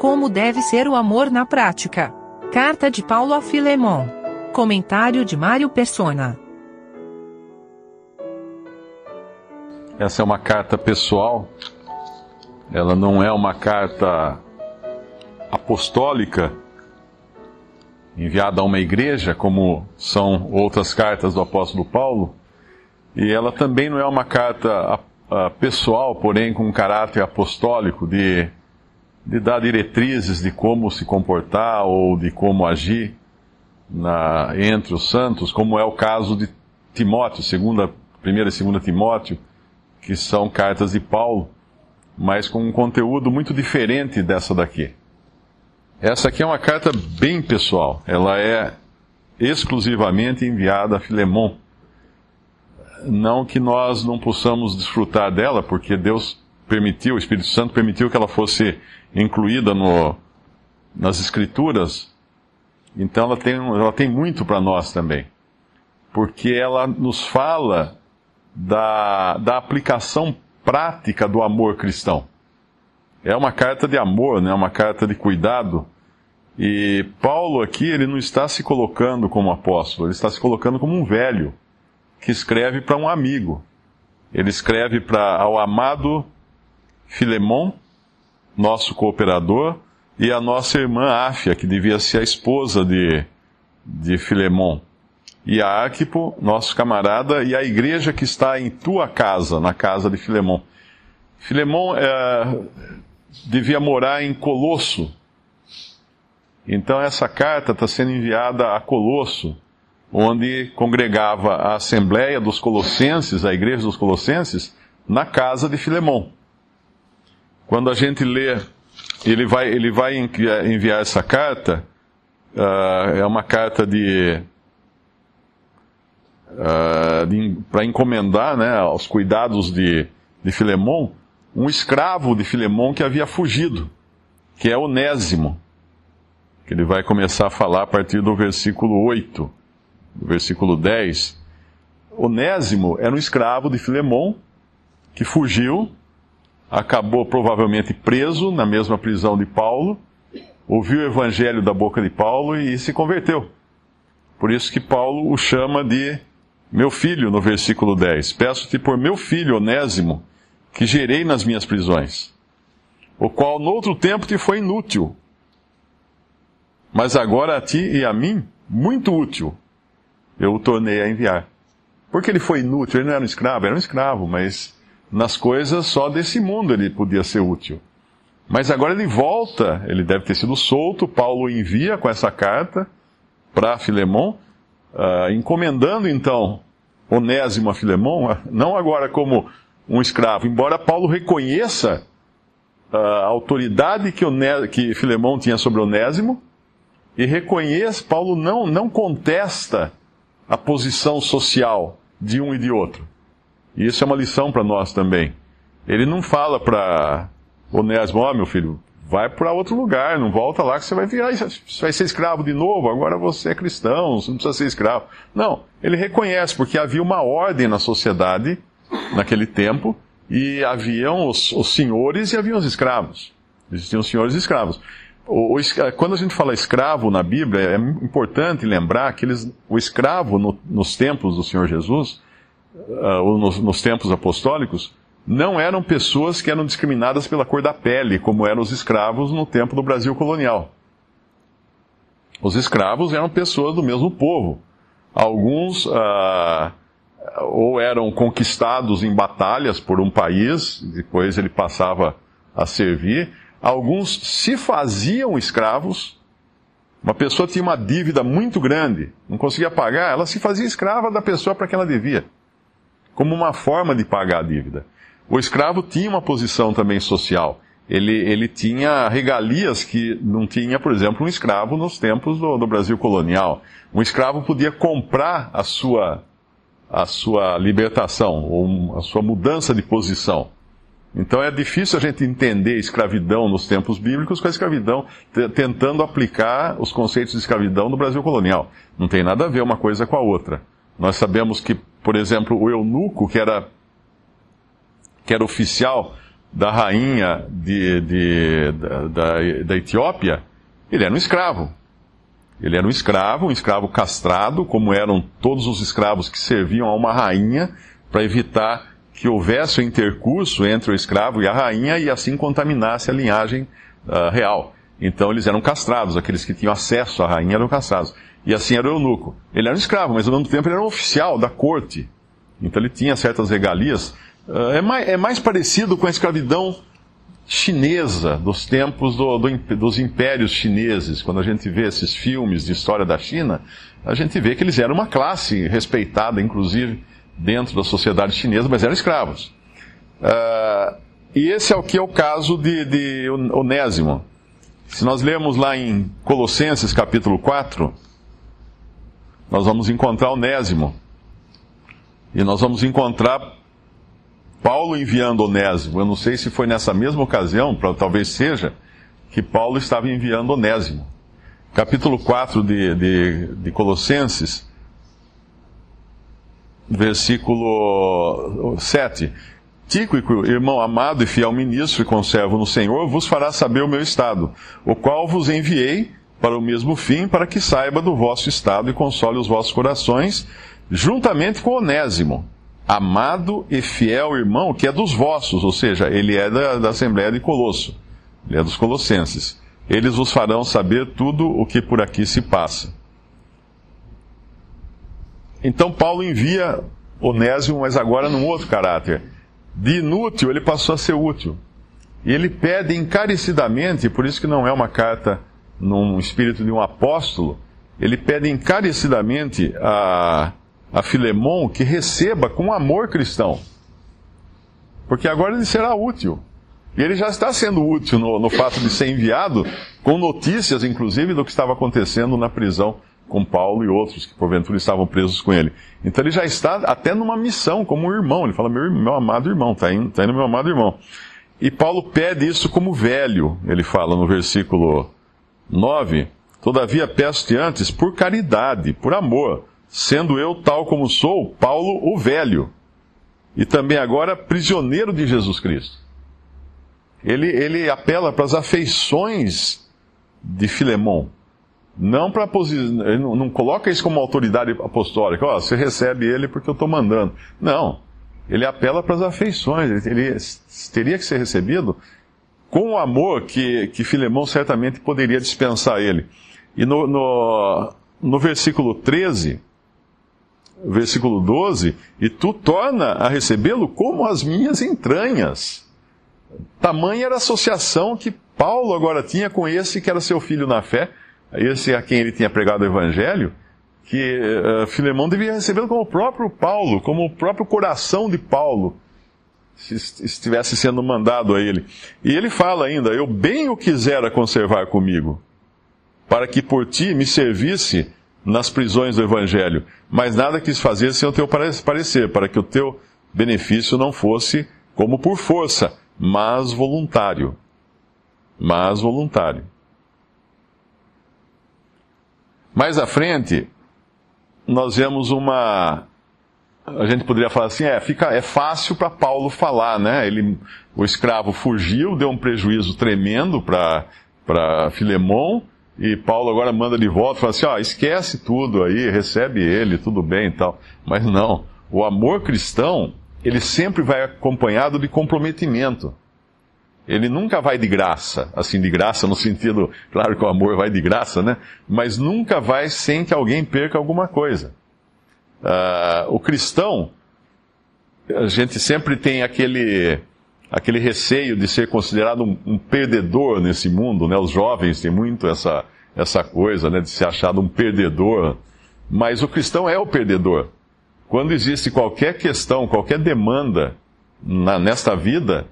Como deve ser o amor na prática. Carta de Paulo a Filemon. Comentário de Mário Persona. Essa é uma carta pessoal. Ela não é uma carta apostólica enviada a uma igreja, como são outras cartas do apóstolo Paulo. E ela também não é uma carta pessoal, porém com um caráter apostólico de, de dar diretrizes de como se comportar ou de como agir na, entre os santos, como é o caso de Timóteo, segunda, primeira e segunda Timóteo, que são cartas de Paulo, mas com um conteúdo muito diferente dessa daqui. Essa aqui é uma carta bem pessoal. Ela é exclusivamente enviada a Filemon. Não que nós não possamos desfrutar dela, porque Deus permitiu, o Espírito Santo permitiu que ela fosse incluída no, nas Escrituras. Então ela tem, ela tem muito para nós também. Porque ela nos fala da, da aplicação prática do amor cristão. É uma carta de amor, né? uma carta de cuidado. E Paulo aqui, ele não está se colocando como apóstolo, ele está se colocando como um velho que escreve para um amigo. Ele escreve para ao amado Filemon, nosso cooperador, e a nossa irmã Áfia, que devia ser a esposa de, de Filemon e a Arquipo, nosso camarada, e a igreja que está em tua casa, na casa de Filemon. Filemon é, devia morar em Colosso. Então essa carta está sendo enviada a Colosso, onde congregava a Assembleia dos Colossenses, a igreja dos Colossenses, na casa de Filemon. Quando a gente lê, ele vai, ele vai enviar essa carta, uh, é uma carta de uh, para encomendar né, aos cuidados de, de um escravo de Filemon que havia fugido, que é Onésimo, que ele vai começar a falar a partir do versículo 8, do versículo 10. Onésimo era um escravo de Filemon que fugiu, acabou provavelmente preso na mesma prisão de Paulo, ouviu o evangelho da boca de Paulo e se converteu. Por isso que Paulo o chama de meu filho, no versículo 10, peço-te por meu filho Onésimo, que gerei nas minhas prisões, o qual no outro tempo te foi inútil, mas agora a ti e a mim, muito útil, eu o tornei a enviar. Porque ele foi inútil, ele não era um escravo, era um escravo, mas nas coisas só desse mundo ele podia ser útil. Mas agora ele volta, ele deve ter sido solto, Paulo envia com essa carta para Filemão, uh, encomendando então Onésimo a Filemão, não agora como um escravo, embora Paulo reconheça uh, a autoridade que, Oné, que tinha sobre Onésimo, e reconheça, Paulo não, não contesta a posição social de um e de outro. E isso é uma lição para nós também. Ele não fala para Onésimo, ó oh, meu filho, vai para outro lugar, não volta lá que você vai virar, você vai ser escravo de novo, agora você é cristão, você não precisa ser escravo. Não, ele reconhece, porque havia uma ordem na sociedade naquele tempo, e haviam os, os senhores e haviam os escravos. Existiam senhores e escravos. O, o, quando a gente fala escravo na Bíblia, é importante lembrar que eles, o escravo no, nos tempos do Senhor Jesus, uh, nos, nos tempos apostólicos, não eram pessoas que eram discriminadas pela cor da pele, como eram os escravos no tempo do Brasil colonial. Os escravos eram pessoas do mesmo povo. Alguns ah, ou eram conquistados em batalhas por um país, depois ele passava a servir. Alguns se faziam escravos. Uma pessoa tinha uma dívida muito grande, não conseguia pagar, ela se fazia escrava da pessoa para quem ela devia, como uma forma de pagar a dívida. O escravo tinha uma posição também social. Ele, ele tinha regalias que não tinha, por exemplo, um escravo nos tempos do, do Brasil colonial. Um escravo podia comprar a sua, a sua libertação, ou a sua mudança de posição. Então é difícil a gente entender escravidão nos tempos bíblicos com a escravidão, tentando aplicar os conceitos de escravidão no Brasil colonial. Não tem nada a ver uma coisa com a outra. Nós sabemos que, por exemplo, o eunuco, que era que era oficial da rainha de, de, da, da, da Etiópia, ele era um escravo. Ele era um escravo, um escravo castrado, como eram todos os escravos que serviam a uma rainha, para evitar que houvesse o intercurso entre o escravo e a rainha e assim contaminasse a linhagem uh, real. Então eles eram castrados, aqueles que tinham acesso à rainha eram castrados. E assim era o eunuco. Ele era um escravo, mas ao mesmo tempo ele era um oficial da corte. Então ele tinha certas regalias. Uh, é, mais, é mais parecido com a escravidão chinesa, dos tempos do, do, dos impérios chineses. Quando a gente vê esses filmes de história da China, a gente vê que eles eram uma classe respeitada, inclusive, dentro da sociedade chinesa, mas eram escravos. Uh, e esse é o que é o caso de, de Onésimo. Se nós lermos lá em Colossenses capítulo 4, nós vamos encontrar Onésimo. E nós vamos encontrar Paulo enviando Onésimo, eu não sei se foi nessa mesma ocasião, talvez seja, que Paulo estava enviando Onésimo. Capítulo 4 de, de, de Colossenses, versículo 7. Tíquico, irmão amado e fiel ministro e conservo no Senhor, vos fará saber o meu estado, o qual vos enviei para o mesmo fim, para que saiba do vosso estado e console os vossos corações, juntamente com Onésimo amado e fiel irmão, que é dos vossos, ou seja, ele é da, da Assembleia de Colosso, ele é dos Colossenses. Eles vos farão saber tudo o que por aqui se passa. Então Paulo envia Onésimo, mas agora num outro caráter. De inútil, ele passou a ser útil. E ele pede encarecidamente, por isso que não é uma carta num espírito de um apóstolo, ele pede encarecidamente a, a Filemon que receba com amor cristão. Porque agora ele será útil. E ele já está sendo útil no, no fato de ser enviado, com notícias, inclusive, do que estava acontecendo na prisão com Paulo e outros que porventura estavam presos com ele. Então ele já está até numa missão como um irmão. Ele fala, meu, meu amado irmão, está indo, tá indo meu amado irmão. E Paulo pede isso como velho, ele fala no versículo 9. Todavia peço-te antes por caridade, por amor, sendo eu tal como sou, Paulo o Velho, e também agora prisioneiro de Jesus Cristo. Ele, ele apela para as afeições de Filemão. Não para ele não, não, coloca isso como autoridade apostólica. Ó, oh, você recebe ele porque eu estou mandando. Não. Ele apela para as afeições. Ele, ele, teria que ser recebido com o amor que, que Filemão certamente poderia dispensar ele. E no, no, no versículo 13, versículo 12, e tu torna a recebê-lo como as minhas entranhas. Tamanha era a associação que Paulo agora tinha com esse que era seu filho na fé, esse a quem ele tinha pregado o evangelho, que uh, Filemão devia recebê-lo como o próprio Paulo, como o próprio coração de Paulo, estivesse sendo mandado a ele. E ele fala ainda: Eu bem o quisera conservar comigo, para que por ti me servisse nas prisões do Evangelho, mas nada quis fazer sem o teu parecer, para que o teu benefício não fosse como por força, mas voluntário. Mas voluntário. Mais à frente, nós vemos uma. A gente poderia falar assim: é, fica, é fácil para Paulo falar, né? Ele, o escravo fugiu, deu um prejuízo tremendo para Filemão, e Paulo agora manda de volta, fala assim, ó, esquece tudo aí, recebe ele, tudo bem e tal. Mas não, o amor cristão, ele sempre vai acompanhado de comprometimento. Ele nunca vai de graça, assim, de graça no sentido, claro que o amor vai de graça, né? Mas nunca vai sem que alguém perca alguma coisa. Uh, o cristão, a gente sempre tem aquele, aquele receio de ser considerado um, um, perdedor nesse mundo, né? Os jovens têm muito essa, essa coisa, né? De ser achado um perdedor. Mas o cristão é o perdedor. Quando existe qualquer questão, qualquer demanda na, nesta vida,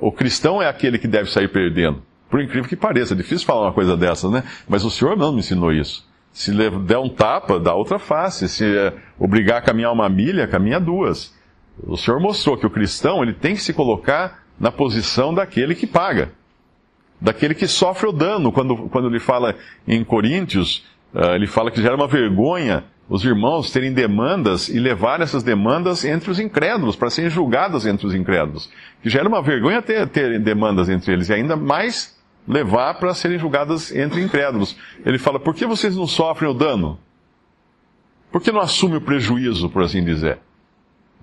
o cristão é aquele que deve sair perdendo. Por incrível que pareça, é difícil falar uma coisa dessas, né? Mas o Senhor não me ensinou isso. Se der um tapa, dá outra face. Se é, obrigar a caminhar uma milha, caminha duas. O Senhor mostrou que o cristão ele tem que se colocar na posição daquele que paga, daquele que sofre o dano. Quando, quando ele fala em Coríntios, uh, ele fala que gera uma vergonha os irmãos terem demandas e levar essas demandas entre os incrédulos, para serem julgadas entre os incrédulos. Que já era uma vergonha ter, ter demandas entre eles, e ainda mais levar para serem julgadas entre incrédulos. Ele fala: por que vocês não sofrem o dano? Por que não assumem o prejuízo, por assim dizer?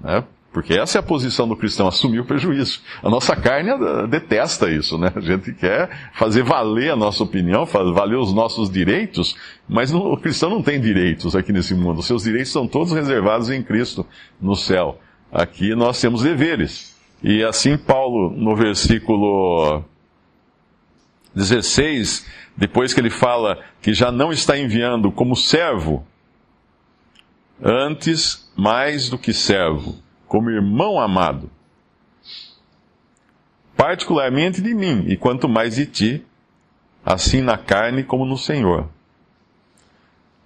Né? Porque essa é a posição do cristão, assumir o prejuízo. A nossa carne detesta isso, né? A gente quer fazer valer a nossa opinião, valer os nossos direitos, mas o cristão não tem direitos aqui nesse mundo. Seus direitos são todos reservados em Cristo no céu. Aqui nós temos deveres. E assim Paulo, no versículo 16, depois que ele fala que já não está enviando como servo, antes mais do que servo como irmão amado, particularmente de mim, e quanto mais de ti, assim na carne como no Senhor.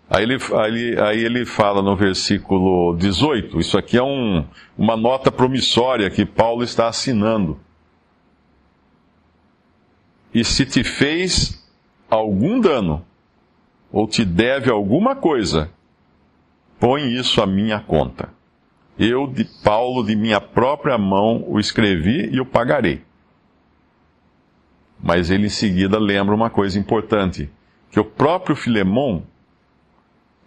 Aí ele, aí, aí ele fala no versículo 18, isso aqui é um, uma nota promissória que Paulo está assinando. E se te fez algum dano, ou te deve alguma coisa, põe isso à minha conta. Eu, de Paulo, de minha própria mão, o escrevi e o pagarei. Mas ele em seguida lembra uma coisa importante: que o próprio Filemão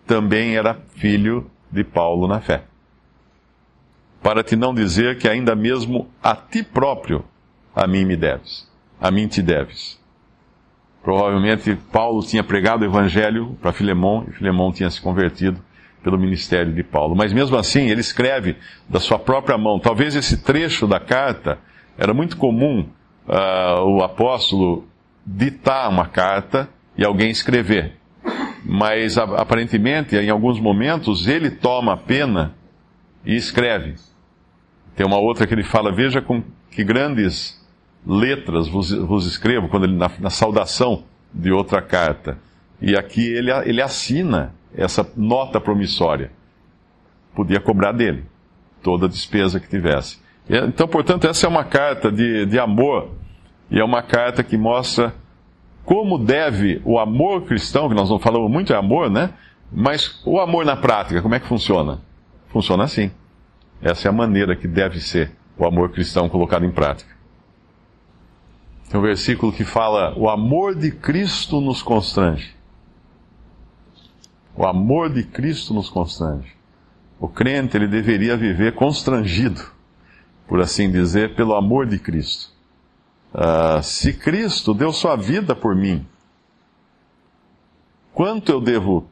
também era filho de Paulo na fé. Para te não dizer que ainda mesmo a ti próprio a mim me deves, a mim te deves. Provavelmente Paulo tinha pregado o evangelho para Filemão e Filemão tinha se convertido pelo ministério de Paulo. Mas mesmo assim, ele escreve da sua própria mão. Talvez esse trecho da carta era muito comum uh, o apóstolo ditar uma carta e alguém escrever. Mas aparentemente, em alguns momentos, ele toma a pena e escreve. Tem uma outra que ele fala: Veja com que grandes letras vos, vos escrevo, quando ele, na, na saudação de outra carta. E aqui ele, ele assina essa nota promissória. Podia cobrar dele toda a despesa que tivesse. Então, portanto, essa é uma carta de, de amor e é uma carta que mostra como deve o amor cristão, que nós não falamos muito é amor, né? Mas o amor na prática, como é que funciona? Funciona assim. Essa é a maneira que deve ser o amor cristão colocado em prática. Tem um versículo que fala: O amor de Cristo nos constrange. O amor de Cristo nos constrange. O crente ele deveria viver constrangido, por assim dizer, pelo amor de Cristo. Uh, se Cristo deu sua vida por mim, quanto eu devo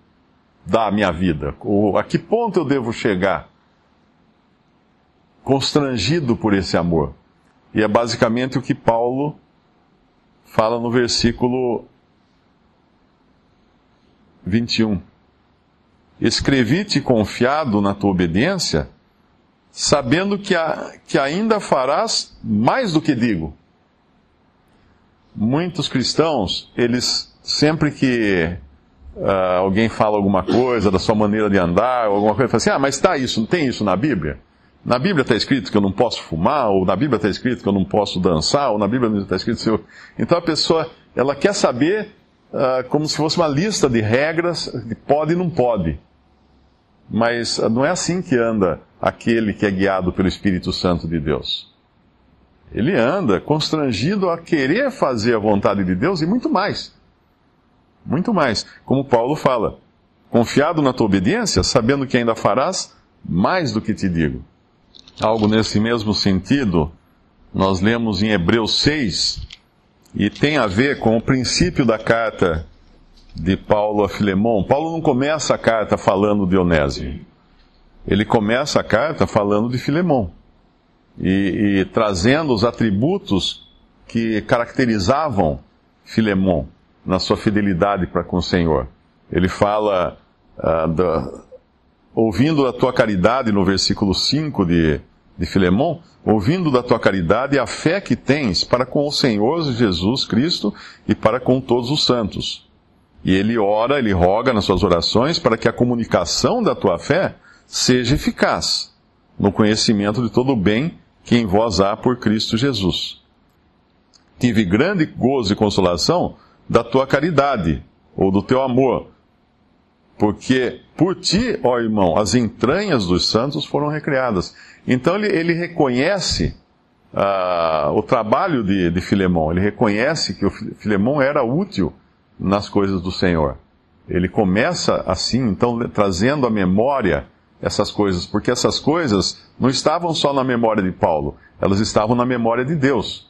dar a minha vida? Ou a que ponto eu devo chegar? Constrangido por esse amor. E é basicamente o que Paulo fala no versículo 21. Escrevi-te confiado na tua obediência, sabendo que, a, que ainda farás mais do que digo. Muitos cristãos, eles, sempre que uh, alguém fala alguma coisa da sua maneira de andar, alguma coisa, falam assim: ah, mas está isso, não tem isso na Bíblia? Na Bíblia está escrito que eu não posso fumar, ou na Bíblia está escrito que eu não posso dançar, ou na Bíblia está escrito que eu... Então a pessoa, ela quer saber uh, como se fosse uma lista de regras de pode e não pode. Mas não é assim que anda aquele que é guiado pelo Espírito Santo de Deus. Ele anda constrangido a querer fazer a vontade de Deus e muito mais. Muito mais. Como Paulo fala, confiado na tua obediência, sabendo que ainda farás mais do que te digo. Algo nesse mesmo sentido, nós lemos em Hebreus 6, e tem a ver com o princípio da carta de Paulo a Filemão. Paulo não começa a carta falando de Onésio. Ele começa a carta falando de Filemão. E, e trazendo os atributos que caracterizavam Filemão na sua fidelidade para com o Senhor. Ele fala, uh, da, ouvindo a tua caridade, no versículo 5 de, de Filemão, ouvindo da tua caridade a fé que tens para com o Senhor Jesus Cristo e para com todos os santos e ele ora, ele roga nas suas orações para que a comunicação da tua fé seja eficaz no conhecimento de todo o bem que em vós há por Cristo Jesus. Tive grande gozo e consolação da tua caridade, ou do teu amor, porque por ti, ó irmão, as entranhas dos santos foram recriadas. Então ele, ele reconhece uh, o trabalho de, de Filemão, ele reconhece que o Filemão era útil nas coisas do Senhor. Ele começa assim, então, trazendo à memória essas coisas, porque essas coisas não estavam só na memória de Paulo, elas estavam na memória de Deus.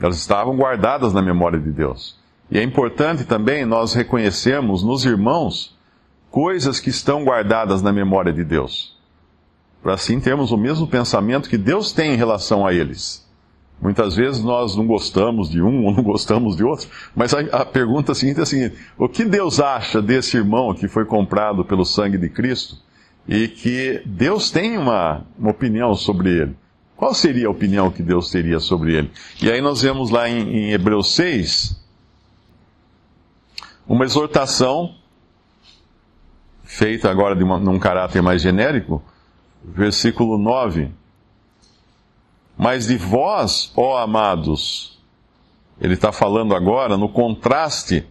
Elas estavam guardadas na memória de Deus. E é importante também nós reconhecermos nos irmãos coisas que estão guardadas na memória de Deus. Para assim termos o mesmo pensamento que Deus tem em relação a eles. Muitas vezes nós não gostamos de um ou não gostamos de outro, mas a, a pergunta seguinte é a seguinte: o que Deus acha desse irmão que foi comprado pelo sangue de Cristo e que Deus tem uma, uma opinião sobre ele? Qual seria a opinião que Deus teria sobre ele? E aí nós vemos lá em, em Hebreus 6 uma exortação feita agora de uma, num caráter mais genérico, versículo 9 mas de vós, ó amados, ele está falando agora no contraste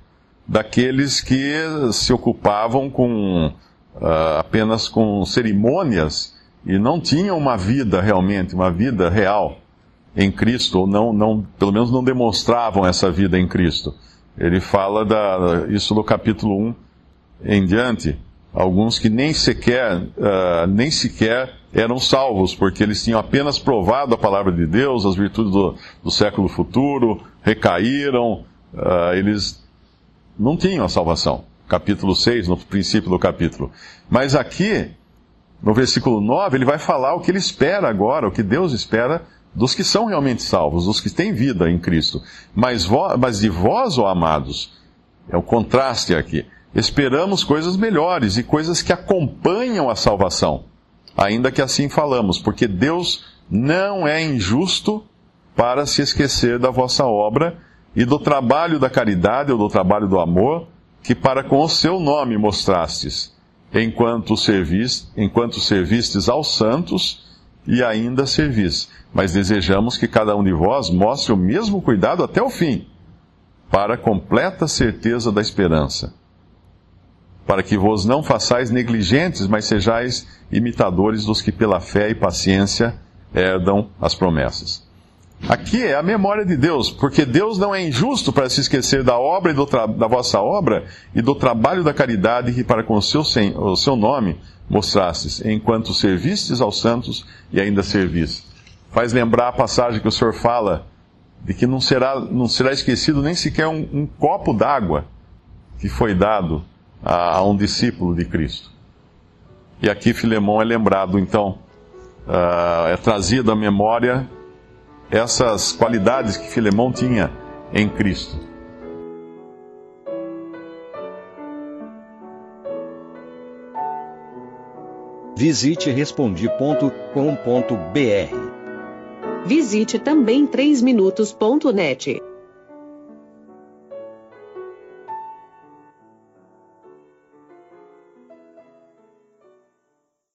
daqueles que se ocupavam com uh, apenas com cerimônias e não tinham uma vida realmente, uma vida real em Cristo, ou não, não, pelo menos não demonstravam essa vida em Cristo. Ele fala da, isso no capítulo 1 em diante, alguns que nem sequer, uh, nem sequer eram salvos, porque eles tinham apenas provado a palavra de Deus, as virtudes do, do século futuro, recaíram, uh, eles não tinham a salvação. Capítulo 6, no princípio do capítulo. Mas aqui, no versículo 9, ele vai falar o que ele espera agora, o que Deus espera dos que são realmente salvos, dos que têm vida em Cristo. Mas, mas de vós, ó amados, é o contraste aqui. Esperamos coisas melhores e coisas que acompanham a salvação ainda que assim falamos, porque Deus não é injusto para se esquecer da vossa obra e do trabalho da caridade ou do trabalho do amor que para com o seu nome mostrastes, enquanto, servis, enquanto servistes aos santos e ainda servis. Mas desejamos que cada um de vós mostre o mesmo cuidado até o fim, para completa certeza da esperança para que vos não façais negligentes, mas sejais imitadores dos que pela fé e paciência herdam as promessas. Aqui é a memória de Deus, porque Deus não é injusto para se esquecer da obra e do da vossa obra e do trabalho da caridade que para com o seu, o seu nome mostrastes, enquanto servistes aos santos e ainda servis. Faz lembrar a passagem que o Senhor fala de que não será, não será esquecido nem sequer um, um copo d'água que foi dado a, a um discípulo de Cristo. E aqui Filemão é lembrado, então, uh, é trazido à memória essas qualidades que Filemão tinha em Cristo. Visite respondi.com.br. Visite também 3minutos.net.